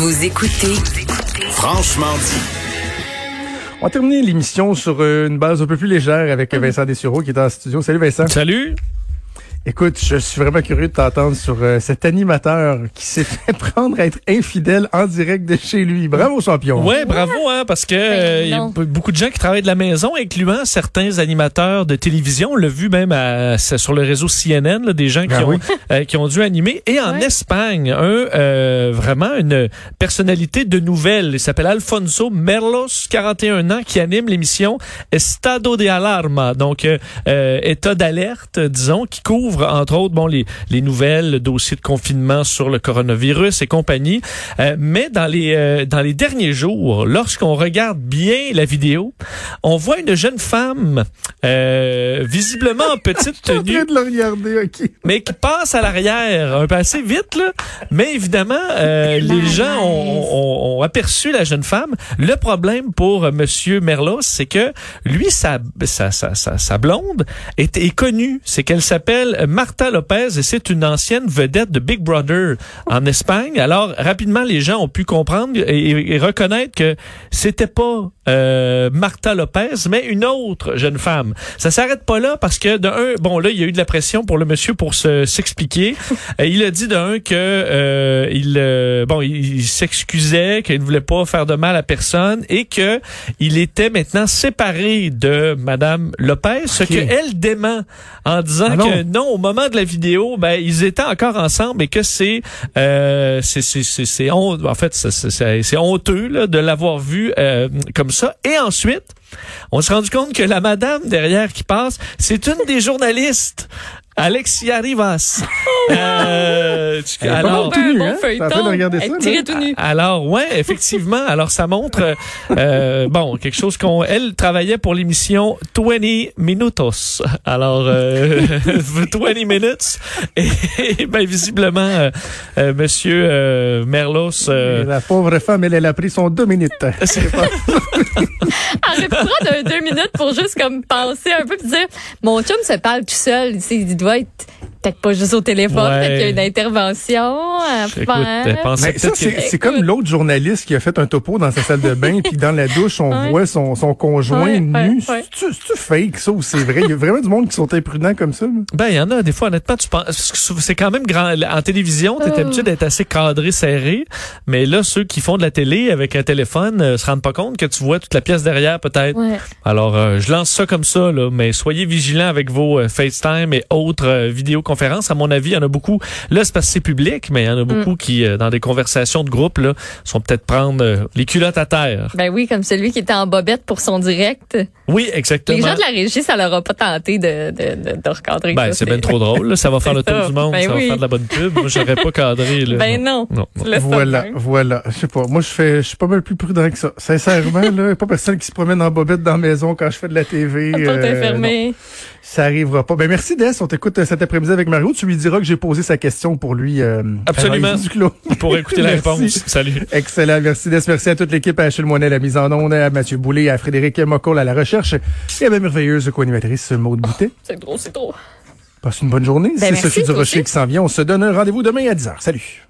Vous écoutez Franchement dit. On va terminer l'émission sur une base un peu plus légère avec Vincent Dessureau qui est en studio. Salut Vincent. Salut. Écoute, je suis vraiment curieux de t'entendre sur euh, cet animateur qui s'est fait prendre à être infidèle en direct de chez lui. Bravo champion. Ouais, bravo hein, parce que euh, il y a beaucoup de gens qui travaillent de la maison, incluant certains animateurs de télévision. On l'a vu même à, sur le réseau CNN, là, des gens qui Ah ont oui. euh, qui ont dû animer. Et en Espagne, un euh, vraiment une personnalité de nouvelles. Il s'appelle Alfonso Merlos, 41 ans, qui anime l'émission Estado de Alarma, donc euh, euh, état d'alerte, disons, qui couvre entre autres bon les les nouvelles, le dossier de confinement sur le coronavirus et compagnie. Euh, mais dans les euh, dans les derniers jours, lorsqu'on regarde bien la vidéo, on voit une jeune femme euh, visiblement en petite Je suis en tenue train de le regarder, ok. mais qui passe à l'arrière un peu assez vite là. Mais évidemment, euh, les gens ont, ont- ont aperçu la jeune femme. Le problème pour euh, Monsieur Merlos, c'est que lui, sa, sa, sa, sa, sa blonde est, est connue. C'est qu'elle s'appelle Marta Lopez et c'est une ancienne vedette de Big Brother en Espagne. Alors rapidement, les gens ont pu comprendre et, et reconnaître que c'était pas euh, Marta Lopez, mais une autre jeune femme. Ça s'arrête pas là parce que de un, bon là, il y a eu de la pression pour le monsieur pour se s'expliquer. Euh, il a dit de un que euh, il euh, bon, il, il s'excusait, qu'il ne voulait pas faire de mal à personne et que il était maintenant séparé de Madame Lopez, ce que elle dément en disant Ah non. que non, au moment de la vidéo, ben ils étaient encore ensemble et que c'est euh, c'est c'est en fait c'est honteux là, de l'avoir vu euh, comme ça. Et ensuite, on s'est rendu compte que la madame derrière qui passe, c'est une des journalistes. Alexia Rivas. Euh, tu- est pas alors, hein? Regarder ça, tout nu. alors ouais, effectivement. Alors ça montre euh, euh, bon quelque chose qu'on elle travaillait pour l'émission 20 Minutos. Alors euh, 20 minutes et, et, ben visiblement euh, euh, monsieur euh, Merlos euh, La pauvre femme, elle, elle a pris son deux minutes. c'est pas- Arrête prendre un deux minutes pour juste comme penser un peu puis dire mon chum se parle tout seul. Il doit être peut-être pas juste au téléphone, Ouais. peut-être qu'il y a une intervention à faire. c'est comme l'autre journaliste qui a fait un topo dans sa salle de bain, puis dans la douche, on Ouais. voit son, son conjoint Ouais, nu. ouais, ouais. C'est-tu c'est-tu fake, ça, ou c'est vrai? Il y a vraiment du monde qui sont imprudents comme ça. Ben, il y en a des fois, honnêtement, tu penses, c'est quand même grand. En télévision, t'es Oh. habitué d'être assez cadré, serré. Mais là, ceux qui font de la télé avec un téléphone euh, se rendent pas compte que tu vois toute la pièce derrière, peut-être. Ouais. Alors, euh, je lance ça comme ça, là, mais soyez vigilants avec vos euh, FaceTime et autres euh, vidéoconférences. À mon avis, il y en a beaucoup. Là, c'est parce que c'est public, mais il y en a beaucoup qui, euh, dans des conversations de groupe, là, sont peut-être prendre euh, les culottes à terre. Ben oui, comme celui qui était en bobette pour son direct. Oui, exactement. Les gens de la régie, ça leur a pas tenté de, de, de, de recadrer Ben, ça. c'est bien trop drôle. là. Ça va faire le tour ça. du monde. Ben ça oui. va faire de la bonne pub. Moi, j'aurais pas cadré. Là. Ben non. non. Voilà, voilà. Je sais pas. Moi, je fais, je suis pas mal plus prudent que ça. Sincèrement, là, y a pas personne qui se promène en bobette dans la maison quand je fais de la TV. La porte euh, est fermée. non, ça arrivera pas. Ben, merci, Des. On t'écoute euh, cet après-midi avec Mario. Tu lui diras que j'ai posé sa question pour lui. euh, Absolument. Pour écouter la réponse. Salut. Excellent. Merci, Des. Merci à toute l'équipe, à Achille Moinet à la mise en onde, à Mathieu Boulay, à Frédéric Mocol à la recherche et à ma merveilleuse co-animatrice Maude Boutet. C'est trop, c'est trop. Passe une bonne journée. Ben, C'est Sophie Durocher qui s'en vient. On se donne un rendez-vous demain à 10h. Salut.